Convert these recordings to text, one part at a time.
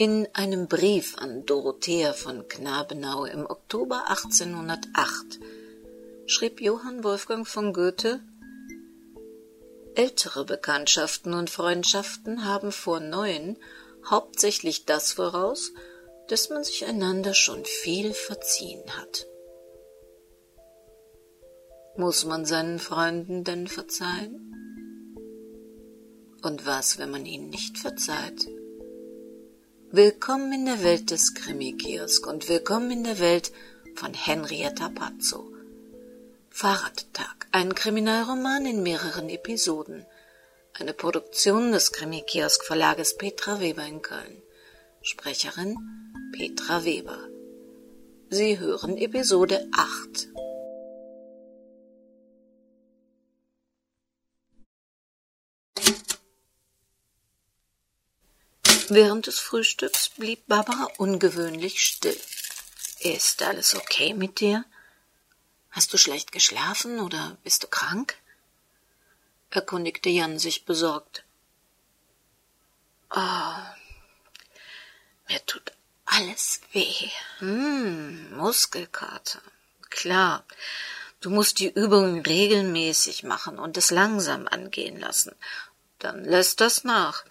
In einem Brief an Dorothea von Knabenau im Oktober 1808 schrieb Johann Wolfgang von Goethe Ältere Bekanntschaften und Freundschaften haben vor neuen hauptsächlich das voraus, dass man sich einander schon viel verziehen hat. Muss man seinen Freunden denn verzeihen? Und was, wenn man ihnen nicht verzeiht? Willkommen in der Welt des Krimi-Kiosk und willkommen in der Welt von Henrietta Pazzo. Fahrradtag, ein Kriminalroman in mehreren Episoden. Eine Produktion des Krimi-Kiosk Verlages Petra Weber in Köln. Sprecherin Petra Weber. Sie hören Episode 8. Während des Frühstücks blieb Barbara ungewöhnlich still. Ist alles okay mit dir? Hast du schlecht geschlafen oder bist du krank? erkundigte Jan sich besorgt. Oh, mir tut alles weh. Hm, Muskelkater. Klar, du musst die Übungen regelmäßig machen und es langsam angehen lassen. Dann lässt das nach.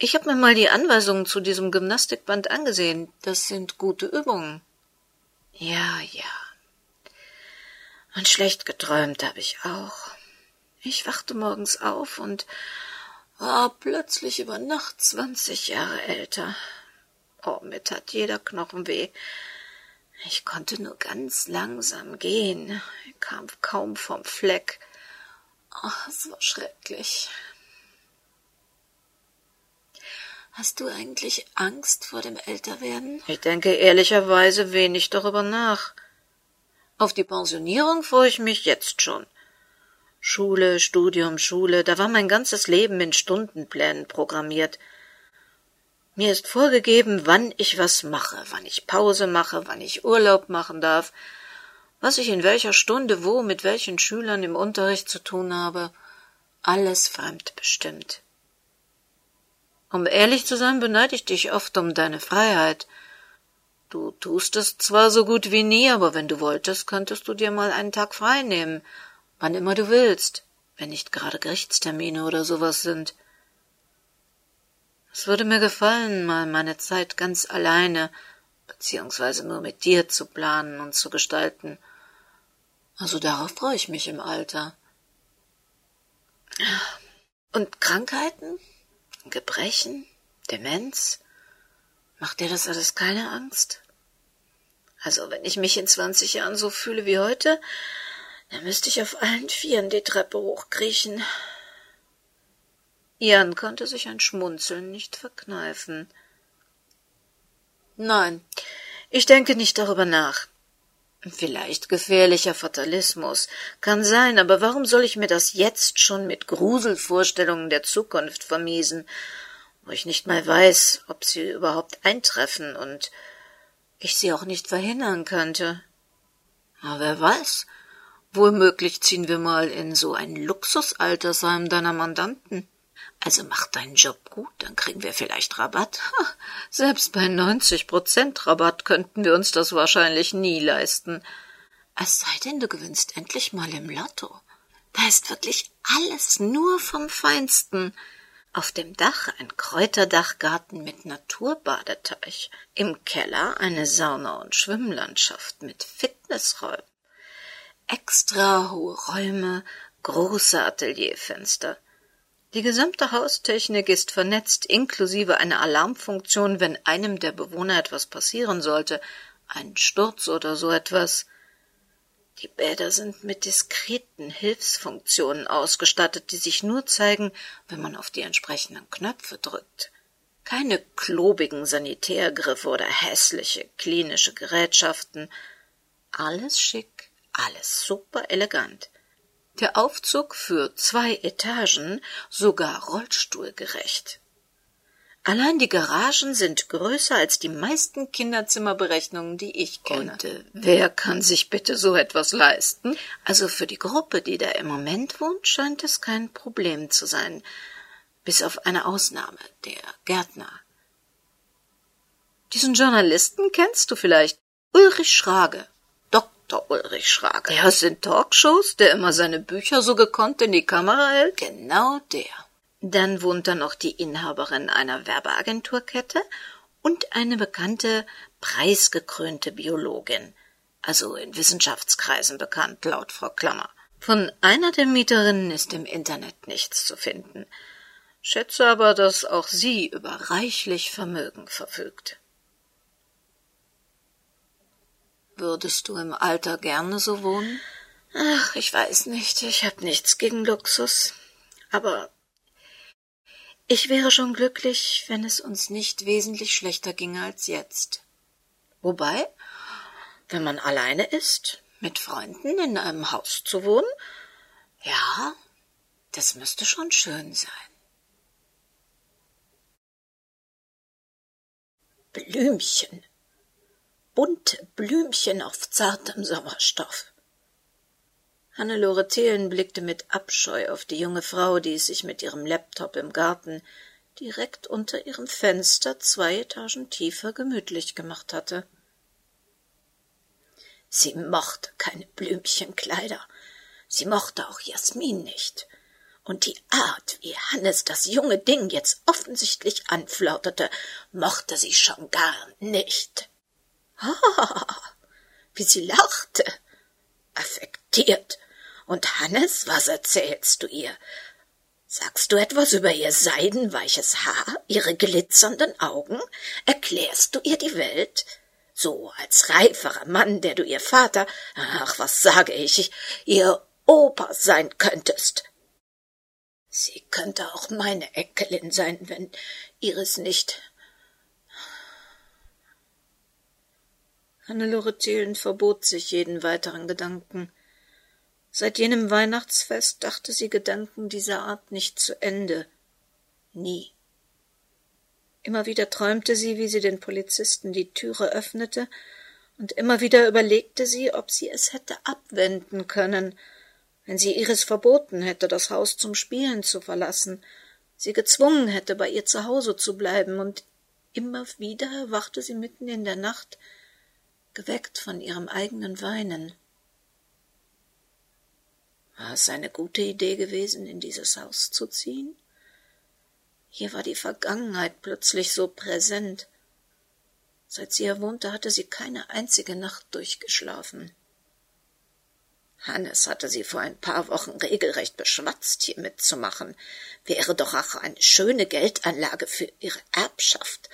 Ich habe mir mal die Anweisungen zu diesem Gymnastikband angesehen. Das sind gute Übungen. Ja, ja. Und schlecht geträumt habe ich auch. Ich wachte morgens auf und war plötzlich über Nacht zwanzig Jahre älter. Oh, mir tat jeder Knochen weh. Ich konnte nur ganz langsam gehen, kam kaum vom Fleck. Oh, es war schrecklich. Hast du eigentlich Angst vor dem Älterwerden? Ich denke ehrlicherweise wenig darüber nach. Auf die Pensionierung freue ich mich jetzt schon. Schule, Studium, Schule, da war mein ganzes Leben in Stundenplänen programmiert. Mir ist vorgegeben, wann ich was mache, wann ich Pause mache, wann ich Urlaub machen darf, was ich in welcher Stunde wo mit welchen Schülern im Unterricht zu tun habe. Alles fremdbestimmt. Um ehrlich zu sein, beneide ich dich oft um deine Freiheit. Du tust es zwar so gut wie nie, aber wenn du wolltest, könntest du dir mal einen Tag frei nehmen, wann immer du willst, wenn nicht gerade Gerichtstermine oder sowas sind. Es würde mir gefallen, mal meine Zeit ganz alleine, beziehungsweise nur mit dir zu planen und zu gestalten. Also darauf freue ich mich im Alter. Und Krankheiten? Gebrechen, Demenz? Macht dir das alles keine Angst? Also, wenn ich mich in zwanzig Jahren so fühle wie heute, dann müsste ich auf allen Vieren die Treppe hochkriechen. Jan konnte sich ein Schmunzeln nicht verkneifen. Nein, ich denke nicht darüber nach. Vielleicht gefährlicher Fatalismus. Kann sein, aber warum soll ich mir das jetzt schon mit Gruselvorstellungen der Zukunft vermiesen, wo ich nicht mal weiß, ob sie überhaupt eintreffen und ich sie auch nicht verhindern könnte? Aber wer weiß, womöglich ziehen wir mal in so ein Luxusaltersheim deiner Mandanten. Also mach deinen Job gut, dann kriegen wir vielleicht Rabatt. Ha, selbst bei 90 Prozent Rabatt könnten wir uns das wahrscheinlich nie leisten. Es sei denn, du gewinnst endlich mal im Lotto. Da ist wirklich alles nur vom Feinsten. Auf dem Dach ein Kräuterdachgarten mit Naturbadeteich, im Keller eine Sauna und Schwimmlandschaft mit Fitnessräumen, extra hohe Räume, große Atelierfenster, die gesamte Haustechnik ist vernetzt, inklusive einer Alarmfunktion, wenn einem der Bewohner etwas passieren sollte, ein Sturz oder so etwas. Die Bäder sind mit diskreten Hilfsfunktionen ausgestattet, die sich nur zeigen, wenn man auf die entsprechenden Knöpfe drückt. Keine klobigen Sanitärgriffe oder hässliche klinische Gerätschaften. Alles schick, alles super elegant der Aufzug für zwei Etagen sogar rollstuhlgerecht. Allein die Garagen sind größer als die meisten Kinderzimmerberechnungen, die ich kenne. Und äh, wer kann sich bitte so etwas leisten? Also für die Gruppe, die da im Moment wohnt, scheint es kein Problem zu sein. Bis auf eine Ausnahme, der Gärtner. Diesen Journalisten kennst du vielleicht. Ulrich Schrage. Dr. Ulrich Schrage. Der aus den Talkshows, der immer seine Bücher so gekonnt in die Kamera hält? Genau der. Dann wohnt da noch die Inhaberin einer Werbeagenturkette und eine bekannte, preisgekrönte Biologin, also in Wissenschaftskreisen bekannt, laut Frau Klammer. Von einer der Mieterinnen ist im Internet nichts zu finden. Schätze aber, dass auch sie über reichlich Vermögen verfügt. Würdest du im Alter gerne so wohnen? Ach, ich weiß nicht, ich hab nichts gegen Luxus. Aber ich wäre schon glücklich, wenn es uns nicht wesentlich schlechter ginge als jetzt. Wobei, wenn man alleine ist, mit Freunden in einem Haus zu wohnen, ja, das müsste schon schön sein. Blümchen, bunte Blümchen auf zartem Sommerstoff. Hannelore Thelen blickte mit Abscheu auf die junge Frau, die sich mit ihrem Laptop im Garten direkt unter ihrem Fenster zwei Etagen tiefer gemütlich gemacht hatte. Sie mochte keine Blümchenkleider, sie mochte auch Jasmin nicht, und die Art, wie Hannes das junge Ding jetzt offensichtlich anflauterte, mochte sie schon gar nicht. Ah, wie sie lachte, affektiert, und Hannes, was erzählst du ihr? Sagst du etwas über ihr seidenweiches Haar, ihre glitzernden Augen? Erklärst du ihr die Welt? So als reiferer Mann, der du ihr Vater, ach, was sage ich, ihr Opa sein könntest. Sie könnte auch meine Enkelin sein, wenn Iris nicht. Hannelore Thielen verbot sich jeden weiteren Gedanken. Seit jenem Weihnachtsfest dachte sie Gedanken dieser Art nicht zu Ende. Nie. Immer wieder träumte sie, wie sie den Polizisten die Türe öffnete, und immer wieder überlegte sie, ob sie es hätte abwenden können, wenn sie Iris verboten hätte, das Haus zum Spielen zu verlassen, sie gezwungen hätte, bei ihr zu Hause zu bleiben, und immer wieder erwachte sie mitten in der Nacht, geweckt von ihrem eigenen Weinen. War es eine gute Idee gewesen, in dieses Haus zu ziehen? Hier war die Vergangenheit plötzlich so präsent. Seit sie hier wohnte, hatte sie keine einzige Nacht durchgeschlafen. Hannes hatte sie vor ein paar Wochen regelrecht beschwatzt, hier mitzumachen. Wäre doch auch eine schöne Geldanlage für ihre Erbschaft.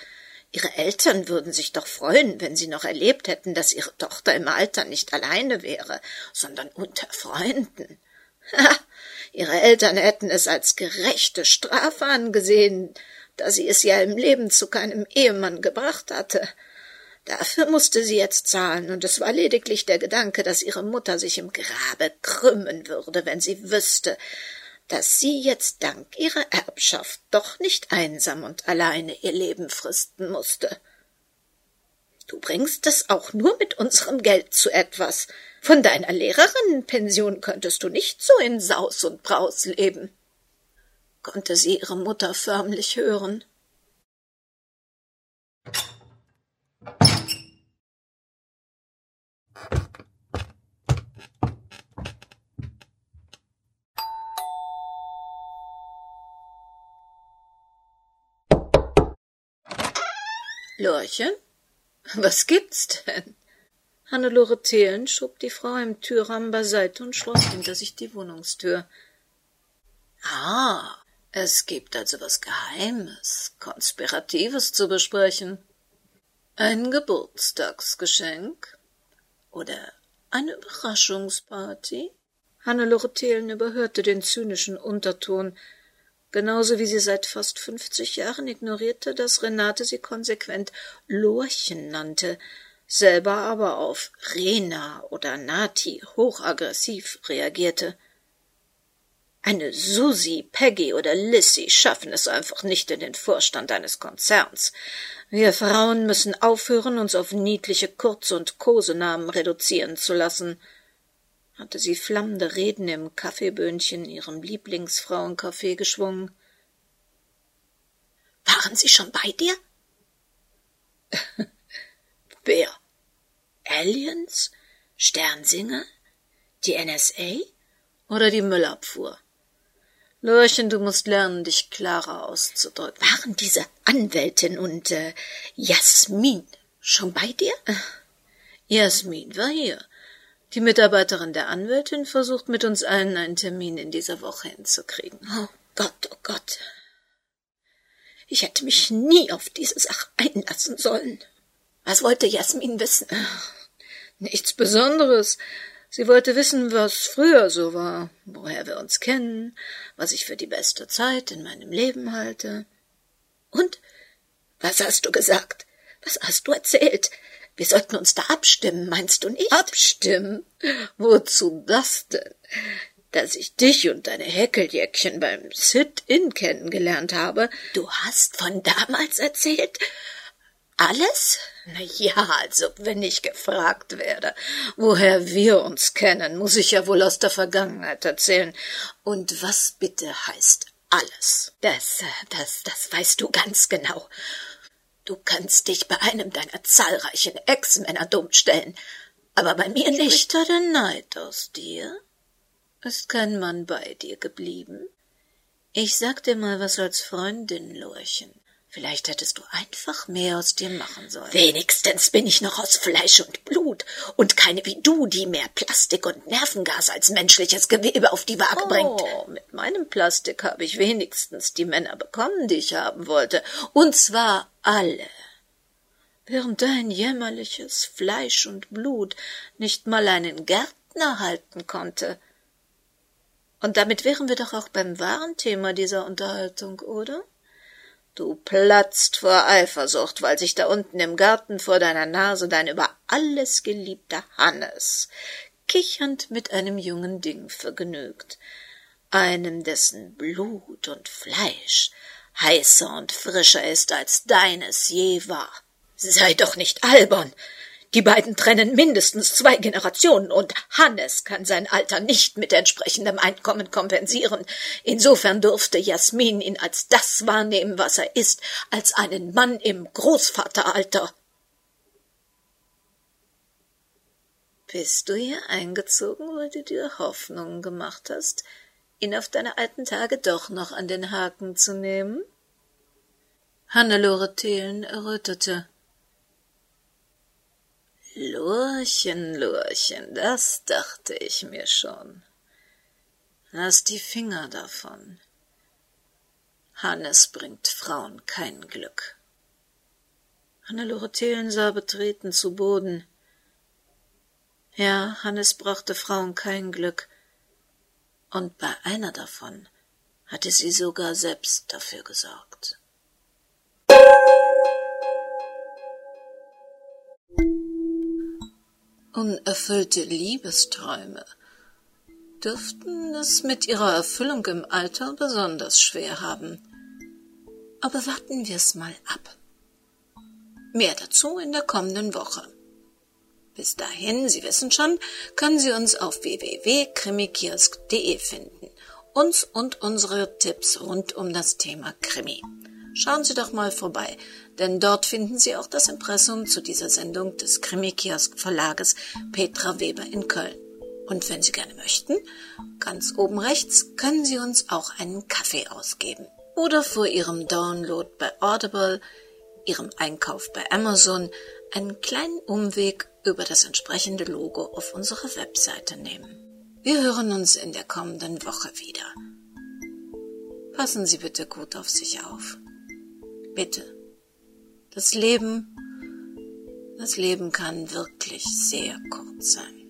Ihre Eltern würden sich doch freuen, wenn sie noch erlebt hätten, dass ihre Tochter im Alter nicht alleine wäre, sondern unter Freunden. Ha, ihre Eltern hätten es als gerechte Strafe angesehen, da sie es ja im Leben zu keinem Ehemann gebracht hatte. Dafür musste sie jetzt zahlen, und es war lediglich der Gedanke, dass ihre Mutter sich im Grabe krümmen würde, wenn sie wüsste, dass sie jetzt dank ihrer Erbschaft doch nicht einsam und alleine ihr Leben fristen musste. Du bringst es auch nur mit unserem Geld zu etwas, von deiner Lehrerinnenpension könntest du nicht so in Saus und Braus leben. Konnte sie ihre Mutter förmlich hören. Lorchen, was gibt's denn? Hannelore Thelen schob die Frau im Türrahmen beiseite und schloss hinter sich die Wohnungstür. Ah, es gibt also was Geheimes, Konspiratives zu besprechen. Ein Geburtstagsgeschenk? Oder eine Überraschungsparty? Hannelore Thelen überhörte den zynischen Unterton, genauso wie sie seit fast fünfzig Jahren ignorierte, dass Renate sie konsequent Lorchen nannte, selber aber auf Rena oder Nati hochaggressiv reagierte. Eine Susi, Peggy oder Lissy schaffen es einfach nicht in den Vorstand eines Konzerns. Wir Frauen müssen aufhören, uns auf niedliche Kurz- und Kosenamen reduzieren zu lassen, hatte sie flammende Reden im Kaffeeböhnchen ihrem Lieblingsfrauencafé geschwungen. Waren Sie schon bei dir? Wer? Aliens? Sternsinger? Die NSA? Oder die Müllabfuhr? Lorchen, du musst lernen, dich klarer auszudrücken. Waren diese Anwältin und äh, Jasmin schon bei dir? Jasmin war hier. Die Mitarbeiterin der Anwältin versucht mit uns allen einen Termin in dieser Woche hinzukriegen. Oh Gott, oh Gott. Ich hätte mich nie auf diese Sache einlassen sollen. Was wollte Jasmin wissen? Nichts Besonderes. Sie wollte wissen, was früher so war, woher wir uns kennen, was ich für die beste Zeit in meinem Leben halte. Und? Was hast du gesagt? Was hast du erzählt? Wir sollten uns da abstimmen, meinst du nicht? Abstimmen? Wozu das denn? Dass ich dich und deine Häkeljäckchen beim Sit-In kennengelernt habe. Du hast von damals erzählt? Alles? Na ja, also wenn ich gefragt werde, woher wir uns kennen, muss ich ja wohl aus der Vergangenheit erzählen. Und was bitte heißt alles? Das, das, das weißt du ganz genau. Du kannst dich bei einem deiner zahlreichen Ex-Männer dumm stellen, aber bei mir nicht. Spricht da der Neid aus dir? Ist kein Mann bei dir geblieben? Ich sag dir mal was als Freundin, Lorchen. Vielleicht hättest du einfach mehr aus dir machen sollen. Wenigstens bin ich noch aus Fleisch und Blut und keine wie du, die mehr Plastik und Nervengas als menschliches Gewebe auf die Waage oh, bringt. Mit meinem Plastik habe ich wenigstens die Männer bekommen, die ich haben wollte. Und zwar alle. Während dein jämmerliches Fleisch und Blut nicht mal einen Gärtner halten konnte. Und damit wären wir doch auch beim wahren Thema dieser Unterhaltung, oder? Du platzt vor Eifersucht, weil sich da unten im Garten vor deiner Nase dein über alles geliebter Hannes kichernd mit einem jungen Ding vergnügt, einem dessen Blut und Fleisch heißer und frischer ist als deines je war. Sei doch nicht albern. Die beiden trennen mindestens zwei Generationen und Hannes kann sein Alter nicht mit entsprechendem Einkommen kompensieren. Insofern durfte Jasmin ihn als das wahrnehmen, was er ist, als einen Mann im Großvateralter. Bist du hier eingezogen, weil du dir Hoffnungen gemacht hast, ihn auf deine alten Tage doch noch an den Haken zu nehmen? Hannelore Thelen errötete. Lurchen, Lurchen, das dachte ich mir schon. Lass die Finger davon. Hannes bringt Frauen kein Glück. Hannelore Thelen sah betreten zu Boden. Ja, Hannes brachte Frauen kein Glück, und bei einer davon hatte sie sogar selbst dafür gesorgt. Unerfüllte Liebesträume dürften es mit ihrer Erfüllung im Alter besonders schwer haben. Aber warten wir's mal ab. Mehr dazu in der kommenden Woche. Bis dahin, Sie wissen schon, können Sie uns auf www.krimikiosk.de finden. Uns und unsere Tipps rund um das Thema Krimi. Schauen Sie doch mal vorbei, denn dort finden Sie auch das Impressum zu dieser Sendung des Krimi-Kiosk Verlages Petra Weber in Köln. Und wenn Sie gerne möchten, ganz oben rechts können Sie uns auch einen Kaffee ausgeben. Oder vor Ihrem Download bei Audible, Ihrem Einkauf bei Amazon einen kleinen Umweg über das entsprechende Logo auf unserer Webseite nehmen. Wir hören uns in der kommenden Woche wieder. Passen Sie bitte gut auf sich auf. Bitte. Das Leben, das Leben kann wirklich sehr kurz sein.